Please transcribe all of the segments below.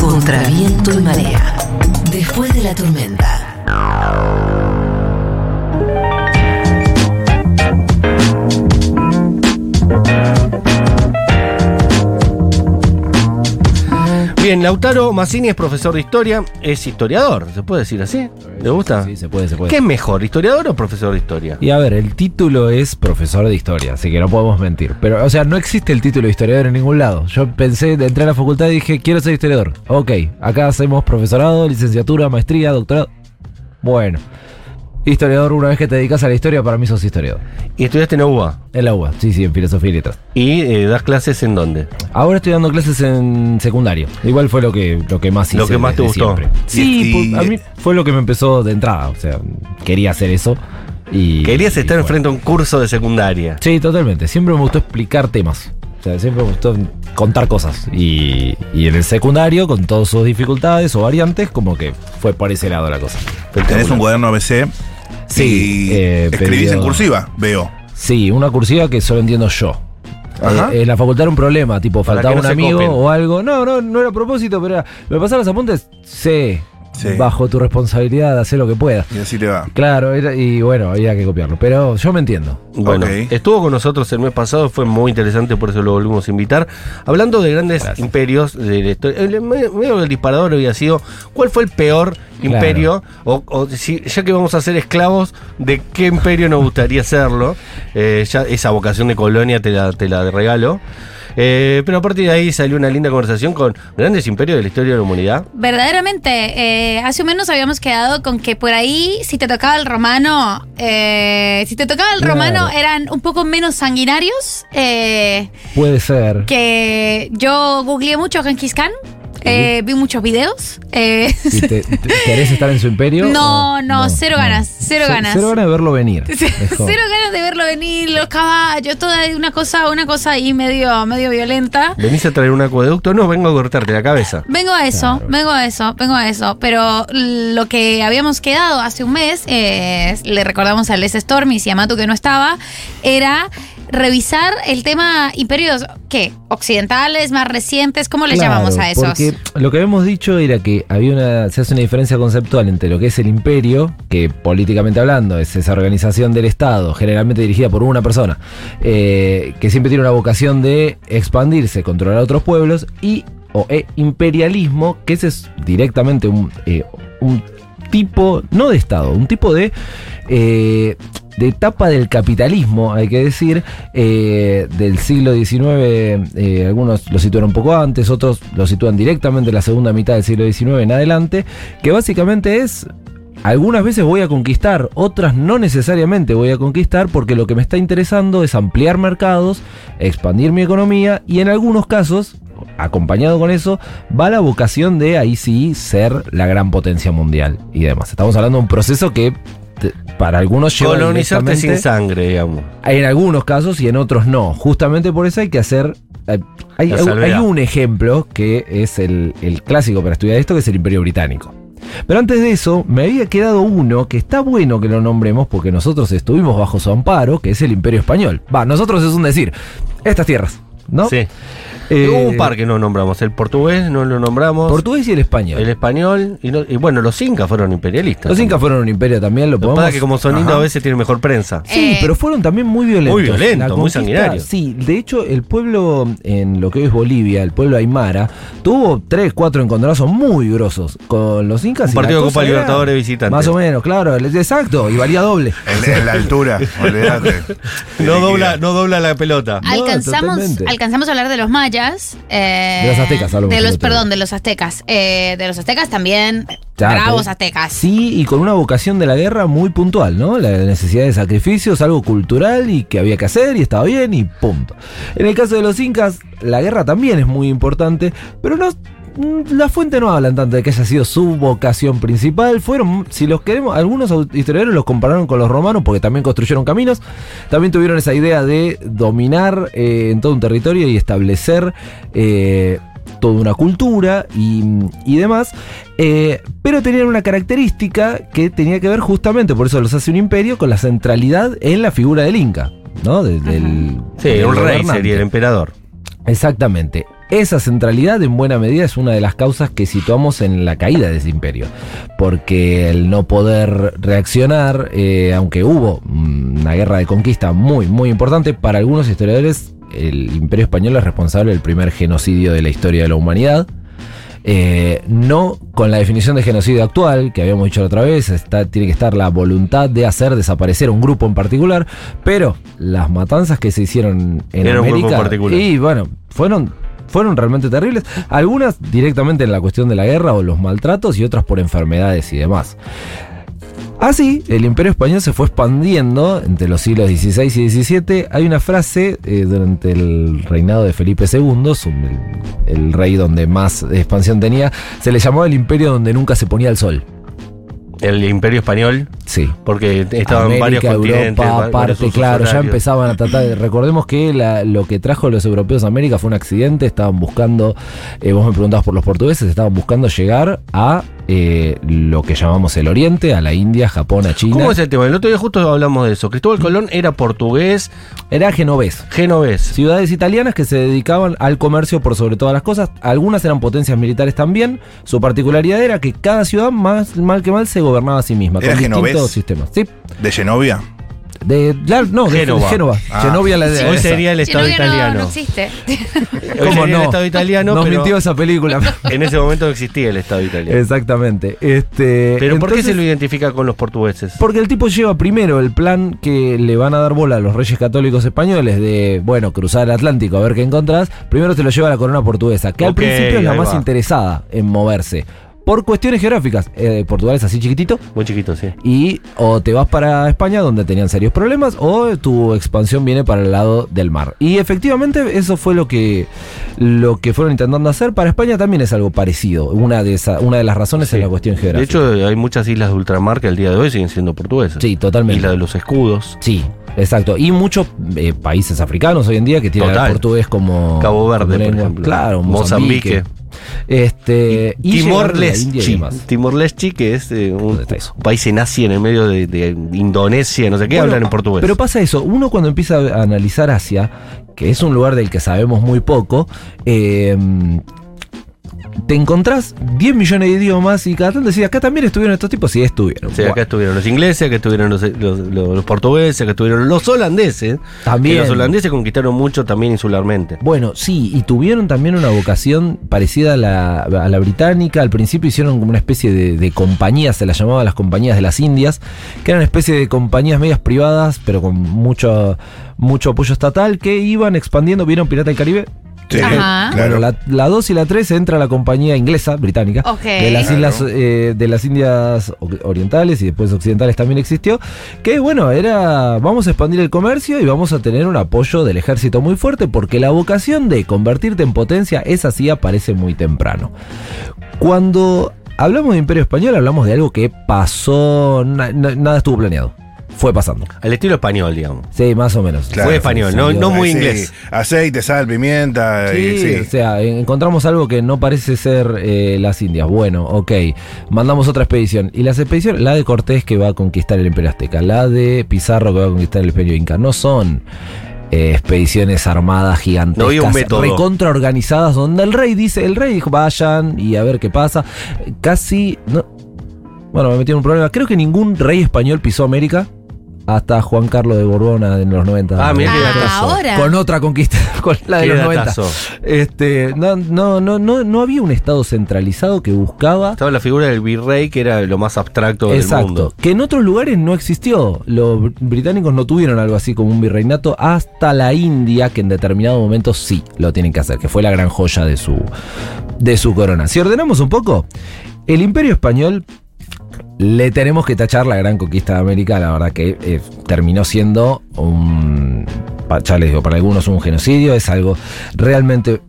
contra viento y marea. Después de la tormenta. Bien, Lautaro Massini es profesor de historia, es historiador, ¿se puede decir así? ¿Le gusta? Sí, se puede, se puede. ¿Qué es mejor, historiador o profesor de historia? Y a ver, el título es profesor de historia, así que no podemos mentir. Pero, o sea, no existe el título de historiador en ningún lado. Yo pensé, entré a la facultad y dije, quiero ser historiador. Ok, acá hacemos profesorado, licenciatura, maestría, doctorado. Bueno, historiador, una vez que te dedicas a la historia, para mí sos historiador. ¿Y estudiaste en la UBA? En la UBA, sí, sí, en filosofía y letras. ¿Y eh, das clases en dónde? Ahora estoy dando clases en secundario. Igual fue lo que, lo que más hice. Lo que más te gustó. siempre. Sí, Y- a mí fue lo que me empezó de entrada. O sea, quería hacer eso. Y, Querías y estar bueno. enfrente a un curso de secundaria. Sí, totalmente. Siempre me gustó explicar temas. O sea, siempre me gustó contar cosas. Y, y en el secundario, con todas sus dificultades o variantes, como que fue por ese lado la cosa. Tenés un cuaderno ABC. Sí, Y eh, escribís pedido- en cursiva, veo. Sí, una cursiva que solo entiendo yo. Ajá. Eh, en la facultad era un problema, tipo, faltaba un amigo o algo. No, no, no era a propósito, pero era. ¿Me pasan los apuntes? Sí. Sí. Bajo tu responsabilidad, hacer lo que puedas. Y así te va. Claro, era- y bueno, había que copiarlo. Pero yo me entiendo. Bueno, estuvo con nosotros el mes pasado, fue muy interesante, por eso lo volvimos a invitar. Hablando de grandes imperios de la historia. El, medio el disparador había sido: ¿cuál fue el peor Claro. imperio? O, o si, ya que vamos a ser esclavos, ¿de qué imperio nos gustaría serlo? Eh, ya esa vocación de colonia te la, te la regalo. Eh, pero a partir de ahí salió una linda conversación con grandes imperios de la historia de la humanidad. Verdaderamente, eh, hace un menos habíamos quedado con que por ahí, si te tocaba el romano, eh, si te tocaba el Claro. romano, eran un poco menos sanguinarios. eh, Puede ser. que yo googleé mucho a Genghis Khan, eh, vi muchos videos. eh, te, te- ¿Querés estar en su imperio? No, o- no, cero ganas, cero ganas. Cero ganas de verlo venir. Cero ganas de verlo venir, los caballos, toda una cosa, una cosa ahí medio, medio violenta. ¿Venís a traer un acueducto? No, vengo a cortarte la cabeza. Vengo a eso, Claro. vengo a eso, vengo a eso. Pero lo que habíamos quedado hace un mes, eh, le recordamos a Les Stormis y a Matu que no estaba, era revisar el tema imperios, ¿qué? Occidentales, más recientes, ¿cómo les llamamos a esos? Lo que habíamos dicho era que había una, se hace una diferencia conceptual entre lo que es el imperio, que políticamente hablando es esa organización del Estado, generalmente dirigida por una persona, eh, que siempre tiene una vocación de expandirse, controlar a otros pueblos, y o e imperialismo, que ese es directamente un, eh, tipo, no de Estado, un tipo de... eh, de etapa del capitalismo, hay que decir, eh, del siglo XIX, eh, algunos lo sitúan un poco antes, otros lo sitúan directamente en la segunda mitad del siglo XIX en adelante, que básicamente es, algunas veces voy a conquistar, otras no necesariamente voy a conquistar, porque lo que me está interesando es ampliar mercados, expandir mi economía y en algunos casos, acompañado con eso, va la vocación de ahí sí ser la gran potencia mundial y demás. Estamos hablando de un proceso que para algunos lleva Colonizarte sin sangre, digamos. en algunos casos y en otros no. Justamente por eso hay que hacer. eh, Hay, un ejemplo que es el, el clásico para estudiar esto, que es el Imperio Británico. Pero antes de eso, me había quedado uno que está bueno que lo nombremos porque nosotros estuvimos bajo su amparo, que es el Imperio Español. Va, nosotros es un decir, estas tierras, ¿no? Sí. Eh, Hubo un par que no nombramos. El portugués no lo nombramos. Portugués y el español. el español. Y, no- y bueno, los incas fueron imperialistas. Los incas fueron un imperio también, lo Lo podemos... pasa que como son a veces tienen mejor prensa. Sí, Eh, pero fueron también muy violentos. Muy violentos, muy sanguinarios. Sí, de hecho, el pueblo en lo que hoy es Bolivia, el pueblo Aymara, tuvo tres, cuatro encontronazos muy grosos con los incas. Un partido de Copa Libertadores visitante. Más o menos, claro, exacto, y valía doble. En, en la altura. No dobla, no dobla la pelota. No, Alcanzamos. Alcanzamos a hablar de los mayas. eh, De los aztecas hablamos De los, perdón, de los aztecas. eh, de los aztecas también. Ya, bravos aztecas. Sí, y con una vocación de la guerra muy puntual, ¿no? La necesidad de sacrificios, algo cultural y que había que hacer y estaba bien y punto. En el caso de los incas, la guerra también es muy importante, pero no, mm, la fuente no hablan tanto de que haya sido su vocación principal. Fueron, si los queremos, algunos historiadores los compararon con los romanos porque también construyeron caminos. También tuvieron esa idea de dominar eh, en todo un territorio y establecer eh, toda una cultura y, y demás. Eh, pero tenían una característica que tenía que ver justamente, por eso los hace un imperio, con la centralidad en la figura del Inca. ¿no? De- del, Sí, del un rey gobernante. sería el emperador. Exactamente. Esa centralidad en buena medida es una de las causas que situamos en la caída de ese imperio. Porque el no poder reaccionar, eh, aunque hubo mm, una guerra de conquista muy, muy importante, para algunos historiadores el imperio español es responsable del primer genocidio de la historia de la humanidad. Eh, no con la definición de genocidio actual, que habíamos dicho la otra vez, está, tiene que estar la voluntad de hacer desaparecer un grupo en particular, pero las matanzas que se hicieron en Era un grupo América, en particular. y bueno, fueron, fueron realmente terribles, algunas directamente en la cuestión de la guerra o los maltratos y otras por enfermedades y demás. Así, el imperio español se fue expandiendo entre los siglos XVI y XVII. Hay una frase eh, durante el reinado de Felipe II, el, el rey donde más expansión tenía, se le llamaba el imperio donde nunca se ponía el sol. El imperio español, Sí. porque estaban América, varios continentes. Europa, usos claro, ya empezaban a tratar. de- recordemos que la- lo que trajo los europeos a América fue un accidente. Estaban buscando, eh, vos me preguntabas por los portugueses, estaban buscando llegar a eh, lo que llamamos el Oriente, a la India, Japón, a China. ¿Cómo es el tema? El otro día justo hablamos de eso. Cristóbal Colón era portugués, Era genovés. genovés. Ciudades italianas que se dedicaban al comercio por sobre todas las cosas. Algunas eran potencias militares también. Su particularidad era que cada ciudad, más mal que mal, se gobernaba a sí misma. ¿Era con genovés? distintos sistemas. Sí. ¿De Genovia? De, la- no, de Génova. de Génova. Ah. Genovia la de Hoy esa. sería el Estado Genovia no- italiano. No, existe. Hoy ¿Cómo sería no? el Estado italiano, Nos pero mintió esa película. en ese momento no existía el Estado italiano. Exactamente. Este, pero ¿por qué se lo identifica con los portugueses? Porque el tipo lleva primero el plan que le van a dar bola a los reyes católicos españoles de, bueno, cruzar el Atlántico a ver qué encontrás. Primero te lo lleva la corona portuguesa, que al principio es la más va. interesada en moverse. Por cuestiones geográficas. Eh, Portugal es así chiquitito. Muy chiquito, sí. Y o te vas para España donde tenían serios problemas o tu expansión viene para el lado del mar. Y efectivamente eso fue lo que, lo que fueron intentando hacer. Para España también es algo parecido. Una de, esa, una de las razones Sí. es la cuestión De geográfica. hecho, hay muchas islas de ultramar que al día de hoy siguen siendo portuguesas. sí, totalmente. Isla de los escudos. Sí, exacto. Y muchos eh, países africanos hoy en día que tienen Total. el portugués como Cabo Verde, como por ejemplo. Claro, Mozambique. Mozambique. Este, y Timor Leste. que es eh, un país en Asia, en el medio de, de Indonesia, no sé qué, Bueno, hablan en portugués. Pero pasa eso, uno cuando empieza a analizar Asia, que es un lugar del que sabemos muy poco, eh, te encontrás 10 millones de idiomas y cada tanto decís, acá también estuvieron estos tipos, sí estuvieron. Sí, acá estuvieron los ingleses, acá estuvieron los, los- los- los portugueses, acá estuvieron los holandeses. También. Que los holandeses conquistaron mucho también insularmente. Bueno, sí, y tuvieron también una vocación parecida a la, a la británica. Al principio hicieron como una especie de, de compañías, se las llamaban las compañías de las Indias, que eran una especie de compañías medias privadas, pero con mucho, mucho apoyo estatal, que iban expandiendo. ¿Vieron Pirata del Caribe? Sí, Ajá. claro. Bueno, la, la 2 y la 3 entra la compañía inglesa, británica, de, las Claro. islas, eh, de las Indias orientales y después occidentales también existió, que bueno, era vamos a expandir el comercio y vamos a tener un apoyo del ejército muy fuerte porque la vocación de convertirte en potencia, esa sí aparece muy temprano. Cuando hablamos de imperio español, hablamos de algo que pasó, na- na- nada estuvo planeado, fue pasando. Al estilo español, digamos. Sí, más o menos. Claro. Fue español, no, muy Sí, inglés. Aceite, sal, pimienta. Sí, y, sí. o sea, en- encontramos algo que no parece ser eh, las Indias. Bueno, ok. Mandamos otra expedición. Y las expediciones, la de Cortés que va a conquistar el Imperio Azteca, la de Pizarro que va a conquistar el Imperio Inca, no son eh, expediciones armadas gigantescas, No recontra organizadas, donde el rey dice, el rey dijo, vayan y a ver qué pasa. Casi, no, bueno, me metí en un problema. Creo que ningún rey español pisó América hasta Juan Carlos de Borbona en los 90. Ah, mira qué Ah, datazo. ahora. Con otra conquista, con la de los 90. datazo. Este, no, no, no, no, no había un estado centralizado que buscaba. Estaba la figura del virrey, que era lo más abstracto del Exacto. mundo. Que en otros lugares no existió. Los br- británicos no tuvieron algo así como un virreinato hasta la India, que en determinado momento sí lo tienen que hacer, que fue la gran joya de su, de su corona. Si ordenamos un poco, el imperio español le tenemos que tachar la gran conquista de América, la verdad que eh, terminó siendo un, ya les digo, para algunos un genocidio, es algo realmente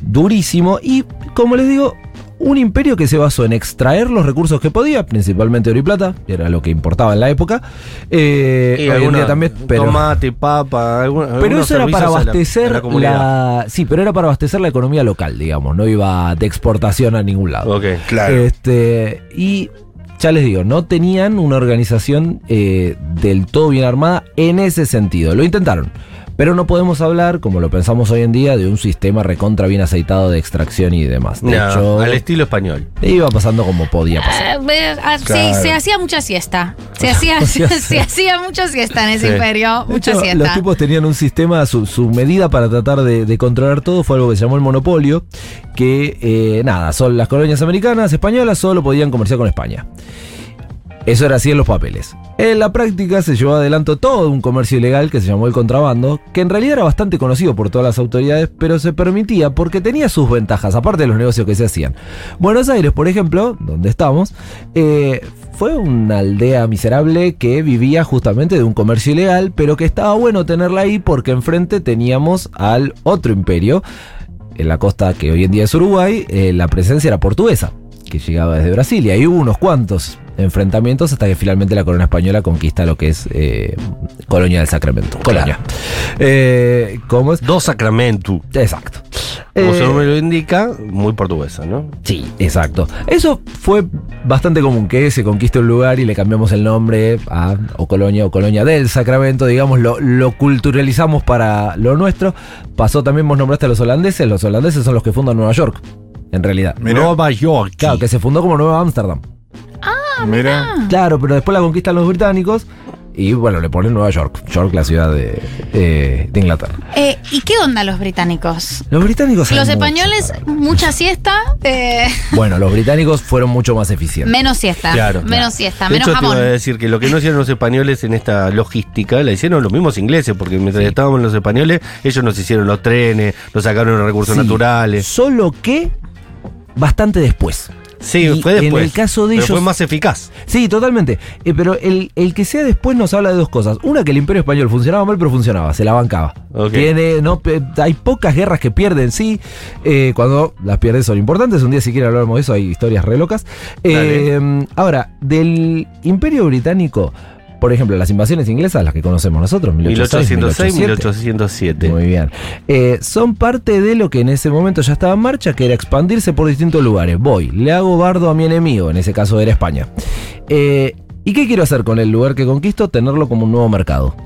durísimo y como les digo, un imperio que se basó en extraer los recursos que podía, principalmente oro y plata, que era lo que importaba en la época. Eh, Y hoy en alguna- día también, pero, tomate, papa, alguna- pero eso era para la- abastecer la sí, pero era para abastecer la economía local, digamos, no iba de exportación a ningún lado. Ok. Claro. Este, y ya les digo, no tenían una organización eh, del todo bien armada en ese sentido. Lo intentaron. Pero no podemos hablar, como lo pensamos hoy en día, de un sistema recontra bien aceitado de extracción y demás. De No, hecho, al estilo español. iba pasando como podía pasar. Claro. se hacía mucha siesta. Se hacía, Hacía- se hacía mucha siesta en ese Sí. imperio. Mucha hecho, siesta. los tipos tenían un sistema, su, su medida para tratar de, de controlar todo fue algo que se llamó el monopolio, que eh, nada, son las colonias americanas, españolas, solo podían comerciar con España. Eso era así en los papeles. En la práctica se llevó adelante todo un comercio ilegal que se llamó el contrabando, que en realidad era bastante conocido por todas las autoridades, pero se permitía porque tenía sus ventajas, aparte de los negocios que se hacían. Buenos Aires, por ejemplo, donde estamos, eh, fue una aldea miserable que vivía justamente de un comercio ilegal, pero que estaba bueno tenerla ahí porque enfrente teníamos al otro imperio, en la costa que hoy en día es Uruguay, eh, la presencia era portuguesa, que llegaba desde Brasil, y ahí hubo unos cuantos enfrentamientos hasta que finalmente la corona española conquista lo que es eh, Colonia del Sacramento. Colonia. Eh, ¿Cómo es? Dos Sacramento. Exacto. Como Eh, su nombre lo indica, muy portuguesa, ¿no? Sí, exacto. Eso fue bastante común, que se conquiste un lugar y le cambiamos el nombre a o Colonia o Colonia del Sacramento, digamos, lo, lo culturalizamos para lo nuestro. Pasó también, vos nombraste a los holandeses, los holandeses son los que fundan Nueva York, en realidad. Mira. Nueva York. Claro, que se fundó como Nueva Ámsterdam. Mira. Claro, pero después la conquistan los británicos y bueno, le ponen Nueva York, York la ciudad de, eh, de Inglaterra. Eh, ¿Y qué onda los británicos? Los británicos... Los mucho, españoles, mucha siesta, eh, Bueno, los británicos fueron mucho más eficientes. menos siesta. Claro, menos claro. siesta, De menos hecho, te iba jamón. a decir que lo que no hicieron los españoles en esta logística, la hicieron los mismos ingleses, porque mientras estábamos los españoles, ellos nos hicieron los trenes, nos sacaron los recursos Sí, naturales. Solo que bastante después. Sí, Y fue después. En el caso de pero ellos. fue más eficaz. Sí, totalmente. Eh, pero el, el que sea después nos habla de dos cosas. Una, que el Imperio Español funcionaba mal, pero funcionaba, se la bancaba. Tiene, no, hay pocas guerras que pierden, sí. Eh, cuando las pierden son importantes. Un día, si quieren, hablamos de eso. Hay historias re locas. Eh, ahora, del Imperio Británico, por ejemplo, las invasiones inglesas, las que conocemos nosotros, 1806, 1806, 1807. muy bien. Eh, son parte de lo que en ese momento ya estaba en marcha, que era expandirse por distintos lugares. Voy, le hago bardo a mi enemigo, en ese caso era España. Eh, ¿Y qué quiero hacer con el lugar que conquisto? Tenerlo como un nuevo mercado.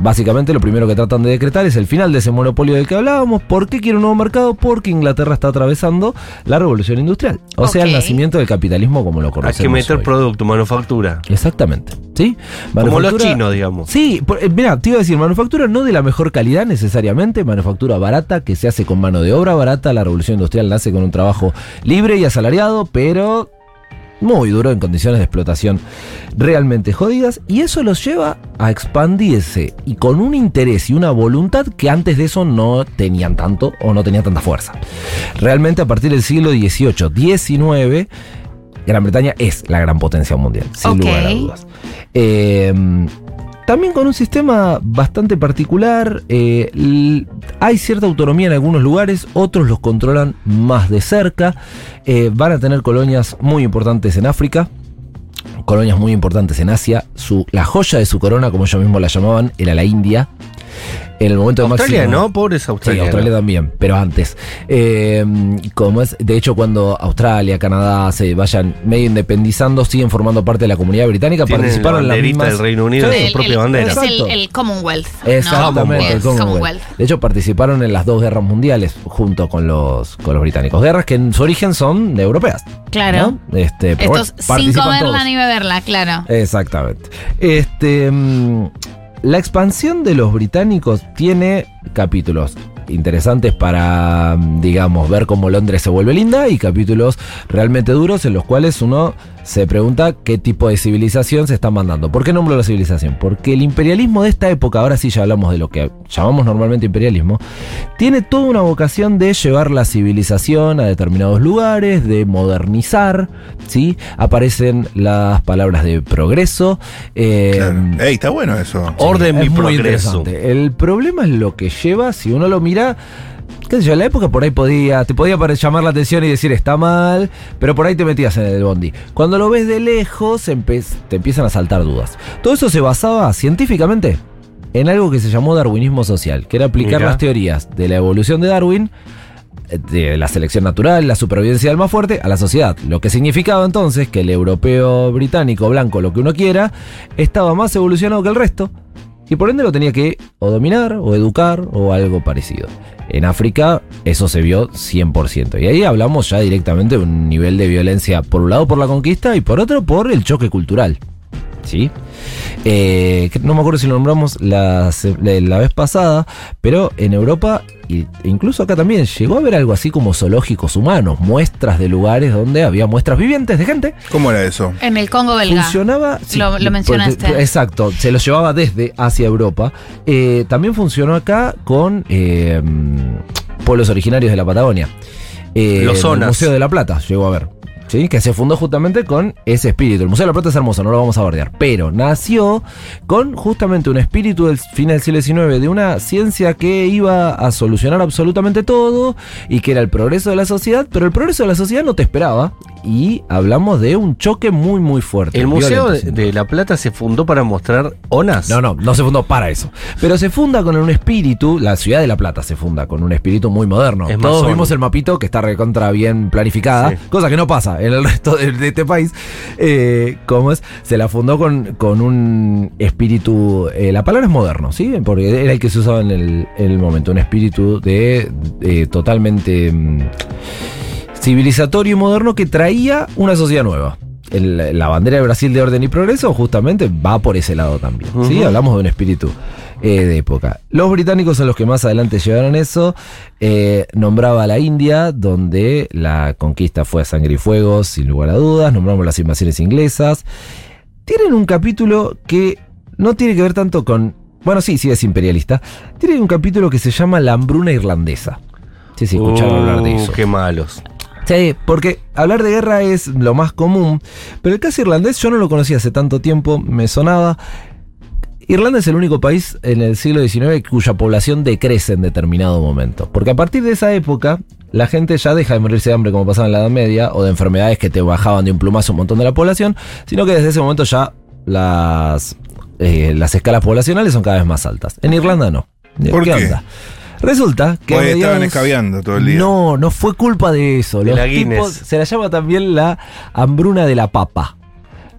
Básicamente lo primero que tratan de decretar es el final de ese monopolio del que hablábamos. ¿Por qué quiero un nuevo mercado? Porque Inglaterra está atravesando la revolución industrial. O sea, el nacimiento del capitalismo como lo Hay conocemos. que meter hoy. producto, manufactura. Exactamente. ¿Sí? Como los chinos, digamos. Sí, eh, mira, te iba a decir, manufactura no de la mejor calidad necesariamente, manufactura barata que se hace con mano de obra barata, la revolución industrial nace con un trabajo libre y asalariado, pero muy duro en condiciones de explotación realmente jodidas, y eso los lleva a expandirse y con un interés y una voluntad que antes de eso no tenían tanto o no tenían tanta fuerza. Realmente a partir del siglo XVIII, XIX, Gran Bretaña es la gran potencia mundial, sin lugar a dudas. Eh, también con un sistema bastante particular, eh, hay cierta autonomía en algunos lugares, otros los controlan más de cerca, eh, van a tener colonias muy importantes en África, colonias muy importantes en Asia, su, la joya de su corona, como ellos mismos la llamaban, era la India. En el momento de Australia, máximo- ¿no? Pobres Sí, Australia. Australia también, pero antes. Eh, como es, de hecho, cuando Australia, Canadá se vayan medio independizando, siguen formando parte de la comunidad británica, Tienen participaron en la las banderita mismas. del Reino Unido Sí, en su propia bandera. Es el, Commonwealth. ¿no? Exactamente, el Commonwealth. De hecho, participaron en las dos guerras mundiales junto con los, con los británicos. Guerras que en su origen son europeas. Claro. ¿no? Este, Estos bueno, sin comerla todos. ni beberla, claro. Exactamente. Este, mm, la expansión de los británicos tiene capítulos interesantes para, mm, digamos, ver cómo Londres se vuelve linda y capítulos realmente duros en los cuales uno se pregunta qué tipo de civilización se está mandando. ¿Por qué nombro la civilización? Porque el imperialismo de esta época, ahora sí ya hablamos de lo que llamamos normalmente imperialismo, tiene toda una vocación de llevar la civilización a determinados lugares, de modernizar, ¿sí? Aparecen las palabras de progreso. eh, Claro. Ey, está bueno eso. Orden es y muy progreso. interesante. El problema es lo que lleva, si uno lo mira, qué sé yo, en la época por ahí podía, te podía llamar la atención y decir está mal, pero por ahí te metías en el bondi. Cuando lo ves de lejos, te empiezan a saltar dudas. Todo eso se basaba científicamente en algo que se llamó darwinismo social, que era aplicar las teorías de la evolución de Darwin, eh, de la selección natural, la supervivencia del más fuerte, a la sociedad. Lo que significaba entonces que el europeo británico, blanco, lo que uno quiera, estaba más evolucionado que el resto. Y por ende lo tenía que o dominar, o educar, o algo parecido. En África eso se vio 100%. Y ahí hablamos ya directamente de un nivel de violencia, por un lado por la conquista y por otro por el choque cultural. ¿Sí? Eh, no me acuerdo si lo nombramos la, la- la vez pasada, pero en Europa y- e incluso acá también llegó a haber algo así como zoológicos humanos, muestras de lugares donde había muestras vivientes de gente. ¿Cómo era eso? En el Congo belga. Funcionaba. Lo- lo mencionaste. porque- exacto, se lo llevaba desde hacia Europa. Eh, también funcionó acá con eh, pueblos originarios de la Patagonia. Eh, Los zonas. El Museo de la Plata llegó a ver. ¿Sí? Que se fundó justamente con ese espíritu. El Museo de la Plata es hermoso, no lo vamos a bardear. Pero nació con justamente un espíritu del fin del siglo XIX, de una ciencia que iba a solucionar absolutamente todo y que era el progreso de la sociedad, pero el progreso de la sociedad no te esperaba. Y hablamos de un choque muy, muy fuerte. El Museo violento, de. La Plata se fundó para mostrar onas. No, no, no se fundó para eso. Pero se funda con un espíritu, la ciudad de La Plata se funda con un espíritu muy moderno. Es Todos vimos el mapito que está recontra bien planificada, Sí. cosa que no pasa en el resto de, de este país. Eh, ¿Cómo es? Se la fundó con, con un espíritu, eh, la palabra es moderno, ¿sí? Porque era el que se usaba en el, en el momento, un espíritu de, de totalmente... mm, civilizatorio y moderno que traía una sociedad nueva. El- la bandera de Brasil de orden y progreso justamente va por ese lado también. ¿sí? Hablamos de un espíritu eh, de época. Los británicos son los que más adelante llevaron eso. Eh, nombraba a la India, donde la conquista fue a sangre y fuego, sin lugar a dudas. Nombramos las invasiones inglesas. Tienen un capítulo que no tiene que ver tanto con... Bueno, sí, sí es imperialista. Tienen un capítulo que se llama La hambruna irlandesa. Sí, sí, escucharon hablar de Uh, eso. Qué malos. Sí, porque hablar de guerra es lo más común, pero el caso irlandés yo no lo conocía hace tanto tiempo, me sonaba. Irlanda es el único país en el siglo XIX cuya población decrece en determinado momento. Porque a partir de esa época, la gente ya deja de morirse de hambre como pasaba en la Edad Media, o de enfermedades que te bajaban de un plumazo un montón de la población, sino que desde ese momento ya las, eh, las escalas poblacionales son cada vez más altas. En Irlanda no. ¿Por qué? onda? Resulta que... Porque estaban escabeando todo el día. no, no fue culpa de eso. De Los la tipos- se la llama también la hambruna de la papa.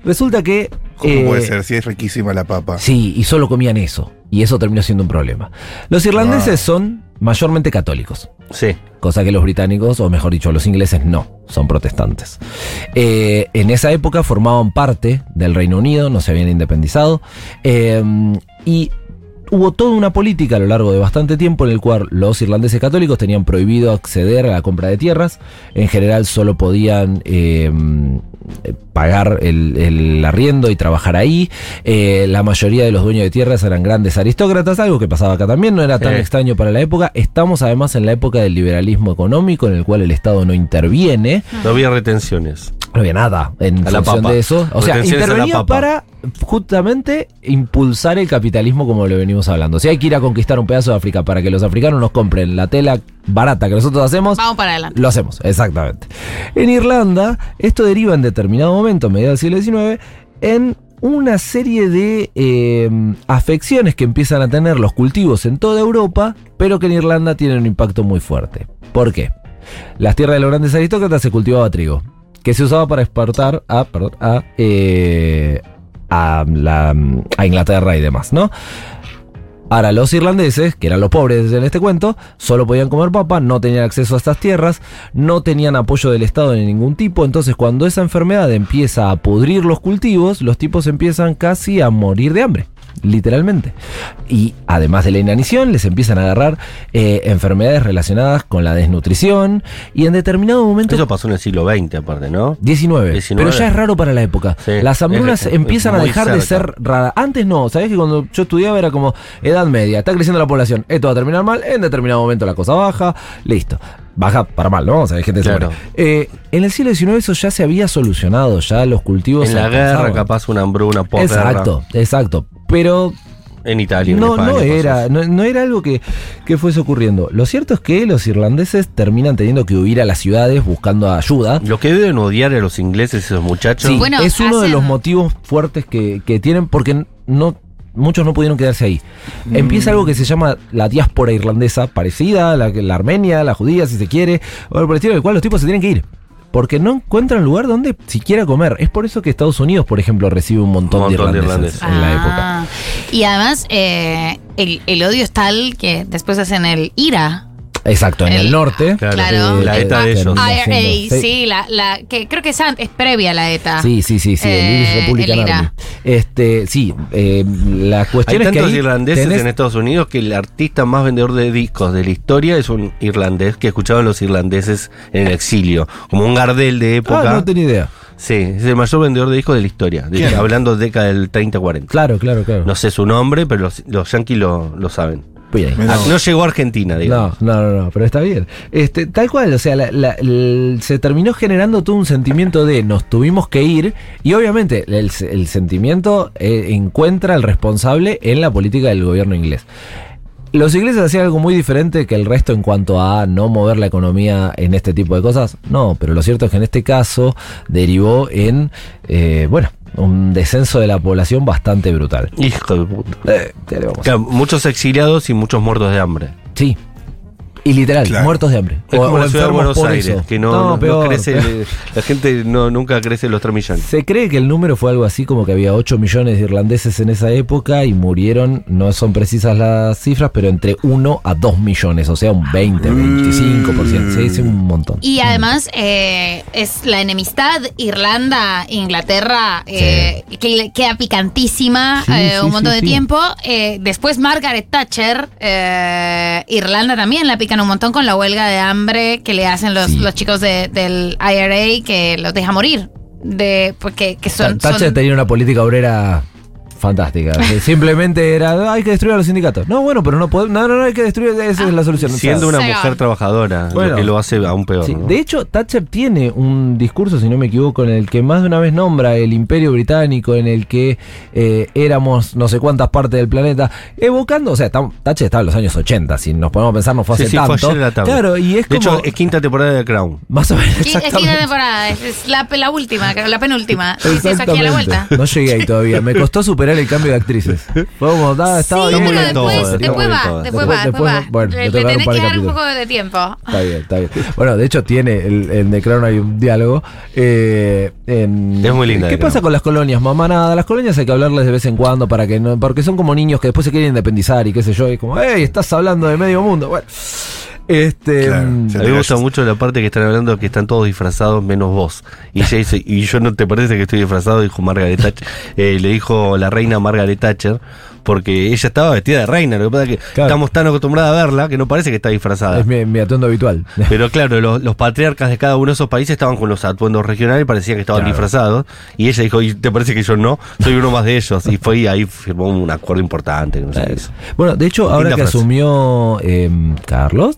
Resulta que. ¿Cómo eh, puede ser si es riquísima la papa? Sí, y solo comían eso. Y eso terminó siendo un problema. Los irlandeses Ah. son mayormente católicos. Sí. Cosa que los británicos, o mejor dicho, los ingleses no, son protestantes. Eh, en esa época formaban parte del Reino Unido, no se habían independizado. eh, y hubo toda una política a lo largo de bastante tiempo en el cual los irlandeses católicos tenían prohibido acceder a la compra de tierras. En general solo podían eh, pagar el, el arriendo y trabajar ahí. Eh, la mayoría de los dueños de tierras eran grandes aristócratas, algo que pasaba acá también, no era tan extraño para la época. Estamos además en la época del liberalismo económico en el cual el Estado no interviene. No había retenciones. No había nada en A la función papa. de eso. O sea, intervenía para justamente impulsar el capitalismo como lo venimos hablando. Si hay que ir a conquistar un pedazo de África para que los africanos nos compren la tela barata que nosotros hacemos, Vamos para adelante. lo hacemos, exactamente. En Irlanda, esto deriva en determinado momento, a mediados del siglo XIX, en una serie de eh, afecciones que empiezan a tener los cultivos en toda Europa, pero que en Irlanda tienen un impacto muy fuerte. ¿Por qué? Las tierras de los grandes aristócratas se cultivaba trigo, que se usaba para exportar a, perdón, a, eh, a, la- a Inglaterra y demás, ¿no? Ahora, los irlandeses, que eran los pobres en este cuento, solo podían comer papa, no tenían acceso a estas tierras, no tenían apoyo del Estado de ningún tipo. Entonces, cuando esa enfermedad empieza a pudrir los cultivos, los tipos empiezan casi a morir de hambre. Literalmente. Y además de la inanición, les empiezan a agarrar eh, enfermedades relacionadas con la desnutrición. Y en determinado momento. Eso pasó en el siglo XX, aparte, ¿no? 19, 19. Pero ya es raro para la época. Sí, Las hambrunas es- es empiezan a dejar de ser raras. Antes no, ¿sabés que cuando yo estudiaba era como edad media, está creciendo la población, esto va a terminar mal, en determinado momento la cosa baja, listo. Baja para mal, ¿no? O sea, hay gente que se Claro. Eh, en el siglo XIX eso ya se había solucionado, ya los cultivos En la guerra, capaz una hambruna. Exacto, exacto. Pero En Italia. en No, España, no era, no, no era algo que, que fuese ocurriendo. Lo cierto es que los irlandeses terminan teniendo que huir a las ciudades buscando ayuda. Lo que deben odiar a los ingleses esos muchachos. Sí, Bueno, es uno de los motivos fuertes que, que tienen porque no muchos no pudieron quedarse ahí. Mm. Empieza algo que se llama la diáspora irlandesa, parecida a la, la armenia, la judía, si se quiere, o algo por el estilo, del cual los tipos se tienen que ir. Porque no encuentran lugar donde siquiera comer. Es por eso que Estados Unidos, por ejemplo, recibe un montón, Un montón de de irlandeses, irlandeses. en la Ah, época. Y además, eh, el, el odio es tal que después hacen el IRA. Exacto, en el, El- norte. Claro, Claro. la eh, ETA de ellos. termina IRA, sí, la, la, que creo que esa es previa a la ETA. Sí, sí, sí, sí, el Eh, Irish Republican el. Army. Este, sí, eh, la Hay cuestión es que tantos ahí irlandeses tenés- en Estados Unidos que el artista más vendedor de discos de la historia es un irlandés que escuchaban los irlandeses en el exilio. Como un Gardel de época. Ah, no tenía idea. Sí, es el mayor vendedor de discos de la historia. de- ¿Quién? hablando de década del 30-40. Claro, claro, claro. No sé su nombre, pero los, los yankees lo, lo saben. Bien. Ah, No llegó a Argentina, digamos. No, no, no, no, pero está bien. Este, tal cual, o sea, la- la- el- se terminó generando todo un sentimiento de nos tuvimos que ir y obviamente el, el sentimiento eh, encuentra al responsable en la política del gobierno inglés. ¿Los ingleses hacían algo muy diferente que el resto en cuanto a no mover la economía en este tipo de cosas? No, pero lo cierto es que en este caso derivó en, eh, bueno, un descenso de la población bastante brutal. Hijo de puta. Eh, ¿qué le vamos a Claro, muchos exiliados y muchos muertos de hambre. Sí. Y literal, Claro. muertos de hambre. Es como la ciudad de Buenos por Aires, eso. que no, no- no peor, crece, peor. la gente no, nunca crece los 3 millones. Se cree que el número fue algo así como que había 8 millones de irlandeses en esa época y murieron, no son precisas las cifras, pero entre 1 a 2 millones, o sea, un 20, 25%. Sí, es un montón. Y además eh, es la enemistad Irlanda-Inglaterra eh, que queda picantísima Sí, eh, sí, un montón sí, de sí. tiempo. Eh, después Margaret Thatcher, eh, Irlanda también la pican un montón con la huelga de hambre que le hacen los, Sí. los chicos de- del IRA que los deja morir. De, porque que son, Thatcher son- tenía una política obrera fantástica. Simplemente era, "Ah, hay que destruir a los sindicatos. No, bueno, pero no podemos, no, no, no, hay que destruir, esa es la solución. O sea, Siendo una mujer trabajadora, Bueno. lo que lo hace aún peor. Sí, ¿no? De hecho, Thatcher tiene un discurso, si no me equivoco, en el que más de una vez nombra el imperio británico, en el que eh, éramos no sé cuántas partes del planeta, evocando, o sea, Thatcher estaba en los años 80, si nos ponemos a pensar, no fue hace sí, tanto. ayer en la tarde. claro, y es de como... hecho, es quinta temporada de Crown. más o menos, es quinta temporada, es, la, la última, la penúltima. Sí, sí, es aquí a la vuelta. Exactamente. No llegué ahí todavía, me costó superar el cambio de actrices. Fue como, estaba sí, bien. pero después, está después va, después Después- va, después después- va. bueno, le le tenés que de dar un poco de tiempo. Está bien, está bien. Bueno, de hecho tiene, el, en The Crown hay un diálogo. eh, en- Es muy linda ¿Qué pasa con las colonias? Mamá, nada, las colonias hay que hablarles de vez en cuando para que no, porque son como niños que después se quieren independizar y qué sé yo, y como, hey, estás hablando de medio mundo. Bueno, este... Claro, mm, A mí me gusta mucho la parte que están hablando que están todos disfrazados menos vos. Y ella dice, ¿y yo no te parece que estoy disfrazado? Dijo Margaret Thatcher. Eh, le dijo la reina Margaret Thatcher, porque ella estaba vestida de reina. Lo que pasa es que Claro. estamos tan acostumbrados a verla que no parece que está disfrazada. es mi, mi atuendo habitual. Pero claro, los, los patriarcas de cada uno de esos países estaban con los atuendos regionales y parecía que estaban Claro. disfrazados. Y ella dijo, ¿y te parece que yo no? Soy uno más de ellos. Y fue y ahí firmó un acuerdo importante. No sé. Bueno, de hecho, ahora que frase. asumió em, Carlos.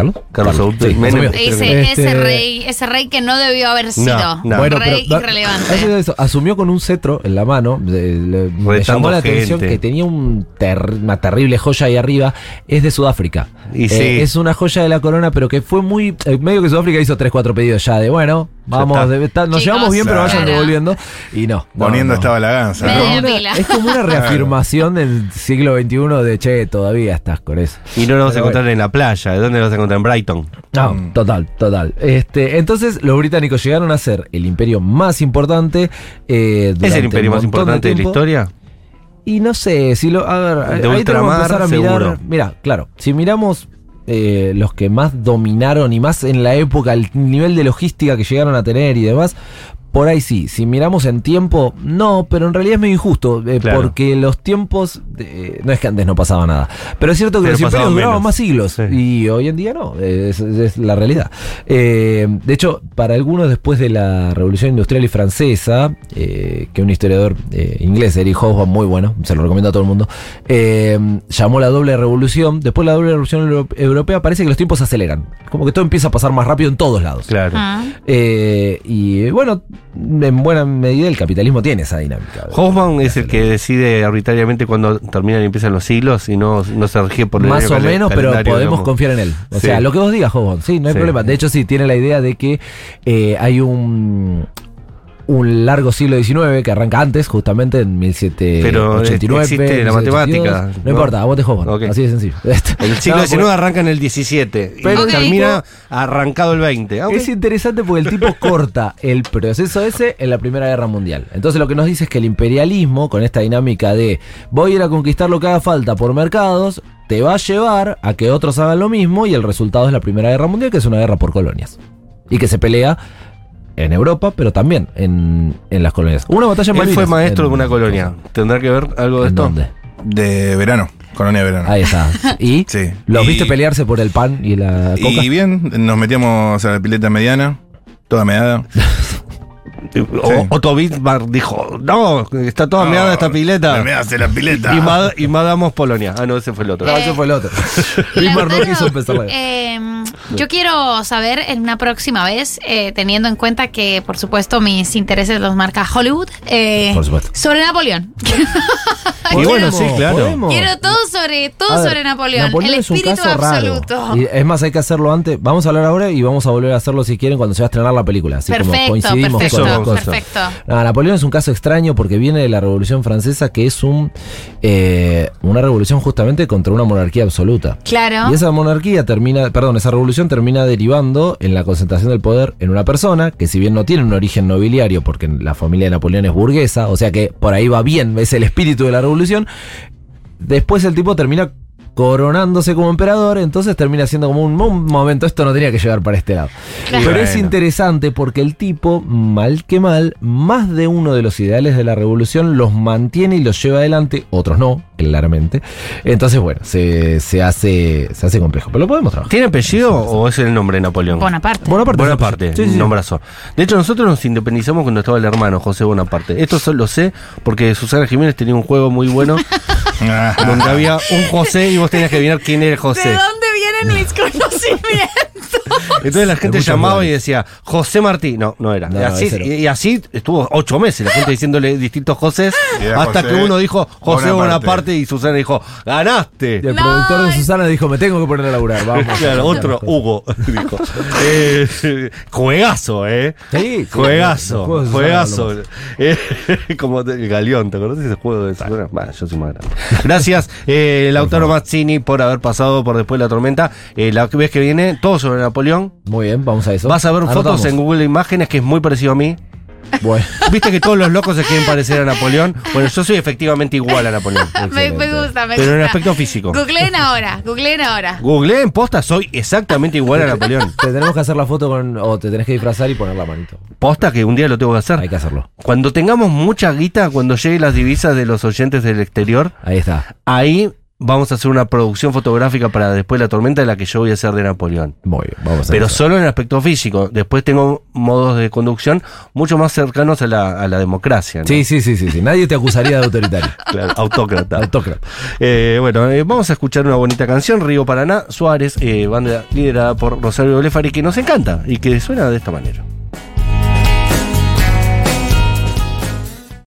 ¿Carlos? Carlos sí, Menem. Ese, Este- ese rey, ese rey que no debió haber sido. no. Bueno, rey pero, irrelevante. eso, asumió con un cetro en la mano. le- me Retando llamó la atención que tenía un ter- una terrible joya ahí arriba. Es de Sudáfrica. Y Eh, sí. es una joya de la corona, pero que fue muy. eh, medio que Sudáfrica hizo 3-4 pedidos ya de bueno, vamos, está. de- está- nos Chicos, llevamos bien, pero vayan claro. devolviendo. Y no. no, Poniendo no. estaba la ganza. Me- Es ¿no? como, una, pila. es como una reafirmación del siglo XXI de che, todavía estás con eso. Y no lo vas a encontrar en la playa. ¿De dónde lo vas a encontrar? En Brighton. No, Mm. total, total. Este, entonces los británicos llegaron a ser el imperio más importante. eh, ¿Es el imperio más importante de, la historia? Y no sé, si lo. A ver, De ahí tenemos que ultramar, empezar a seguro. mirar. Mira, claro, si miramos eh, los que más dominaron y más en la época, el nivel de logística que llegaron a tener y demás. Por ahí sí, si miramos en tiempo, no, pero en realidad es medio injusto, eh, Claro. porque los tiempos, de- no es que antes no pasaba nada, pero es cierto que Pero los imperios duraban menos. más siglos Sí. y hoy en día no, eh, es, es la realidad. Eh, de hecho, para algunos después de la Revolución Industrial y Francesa, eh, que un historiador eh, inglés, Eric Hobsbawm, muy bueno, se lo recomiendo a todo el mundo, eh, llamó la doble revolución, después de la doble revolución euro- europea parece que los tiempos se aceleran, como que todo empieza a pasar más rápido en todos lados. Claro. Ah. Eh, y bueno, en buena medida el capitalismo tiene esa dinámica. Hoffman es el que decide arbitrariamente cuando terminan y empiezan los siglos y no, no se rige por el Más o menos, pero podemos digamos. confiar en él. O Sí. sea, lo que vos digas, Hobbon, sí, no hay Sí. problema. De hecho, sí, tiene la idea de que eh, hay un un largo siglo XIX que arranca antes, justamente en 1789. existe la 1782. matemática, No, ¿no? importa, a vos te. Así de sencillo. El siglo No, XIX arranca en el 17 Pero termina arrancado el 20. Ah, ok. Es interesante porque el tipo corta el proceso ese en la Primera Guerra Mundial. Entonces lo que nos dice es que el imperialismo, con esta dinámica de voy a ir a conquistar lo que haga falta por mercados, te va a llevar a que otros hagan lo mismo y el resultado es la Primera Guerra Mundial, que es una guerra por colonias. Y que se pelea en Europa, pero también en, en las colonias. Una batalla en Él fue Malvinas, maestro en- de una colonia. ¿Tendrá que ver algo de ¿En esto? dónde? De verano, colonia de verano. Ahí está. ¿Y? Sí. ¿Los Y- viste pelearse por el pan y la coca? Y bien, nos metíamos a la pileta mediana, toda meada. O, Otto Bismarck dijo, no, está toda meada esta pileta. Me measte la pileta. Y, Mad- y Madamos Polonia. Ah, no, ese fue el otro. No, ese fue el otro. Bismarck no quiso empezar eh, yo quiero saber en una próxima vez, eh, teniendo en cuenta que, por supuesto, mis intereses los marca Hollywood, eh, Por supuesto. sobre Napoleón. Y bueno, sí, claro. podemos. quiero todo sobre todo ver, sobre Napoleón. el es un espíritu raro. absoluto. Y es más, hay que hacerlo antes. Vamos a hablar ahora y vamos a volver a hacerlo si quieren cuando se va a estrenar la película. Así como Perfecto, coincidimos Eso con perfecto. No, Napoleón es un caso extraño porque viene de la Revolución Francesa, que es un eh, una revolución justamente contra una monarquía absoluta. Claro. Y esa monarquía termina, perdón, esa revolución termina derivando en la concentración del poder en una persona que si bien no tiene un origen nobiliario, porque la familia de Napoleón es burguesa, o sea que por ahí va bien, es el espíritu de la revolución, después el tipo termina coronándose como emperador, entonces termina siendo como un, un momento, esto no tenía que llegar para este lado. Claro. Pero es interesante porque el tipo, mal que mal, más de uno de los ideales de la revolución los mantiene y los lleva adelante, otros no, claramente. Entonces, bueno, se, se hace, se hace complejo, pero lo podemos trabajar. ¿Tiene apellido o es el nombre de Napoleón? Bonaparte. Bonaparte. Bonaparte, Sí, sí, sí. nombrazo. De hecho, nosotros nos independizamos cuando estaba el hermano José Bonaparte. Esto solo lo sé porque Susana Jiménez tenía un juego muy bueno donde había un José y vos tenías que adivinar quién era el ¿De José. dónde vienen mis conocimientos? Entonces la gente llamaba lugares. y decía, José Martí. No, no era. No, y, así, ese no. y, y así estuvo ocho meses la gente diciéndole distintos Josés hasta José que uno dijo José Bonaparte. Bonaparte y Susana dijo, ganaste. Y el No, productor de Susana dijo, me tengo que poner a laburar, vamos. Claro, otro Hugo dijo. Eh, juegazo, ¿eh? Sí, Juegazo, juegazo. Eh, como el Galeón, ¿te acordás de ese juego de Susana? Bah, yo soy más grande. Gracias, eh, Lautaro Mazzini, por haber pasado por después de la tormenta. Eh, la vez que viene, todo sobre Napoleón. Muy bien, vamos a eso. Vas a ver Anotamos. fotos en Google Imágenes que es muy parecido a mí. Bueno, Viste que todos los locos se quieren parecer a Napoleón. Bueno, yo soy efectivamente igual a Napoleón. me, me gusta, me Pero en el aspecto físico. Googleen ahora, googleen ahora. Google en posta, soy exactamente igual a Napoleón. te tenemos que hacer la foto con, o te tenés que disfrazar y poner la manito. Posta que un día lo tengo que hacer. Hay que hacerlo. Cuando tengamos mucha guita, cuando lleguen las divisas de los oyentes del exterior, Ahí está. ahí vamos a hacer una producción fotográfica para después de la tormenta de la que yo voy a hacer de Napoleón. Muy bien, vamos a Pero solo en el aspecto físico. Después tengo modos de conducción mucho más cercanos a la, a la democracia. ¿no? Sí, sí, sí, sí, sí. Nadie te acusaría de autoritario. Claro, autócrata. Autócrata. Eh, bueno, eh, vamos a escuchar una bonita canción, Río Paraná, Suárez, eh, banda liderada por Rosario Blefari, que nos encanta y que suena de esta manera.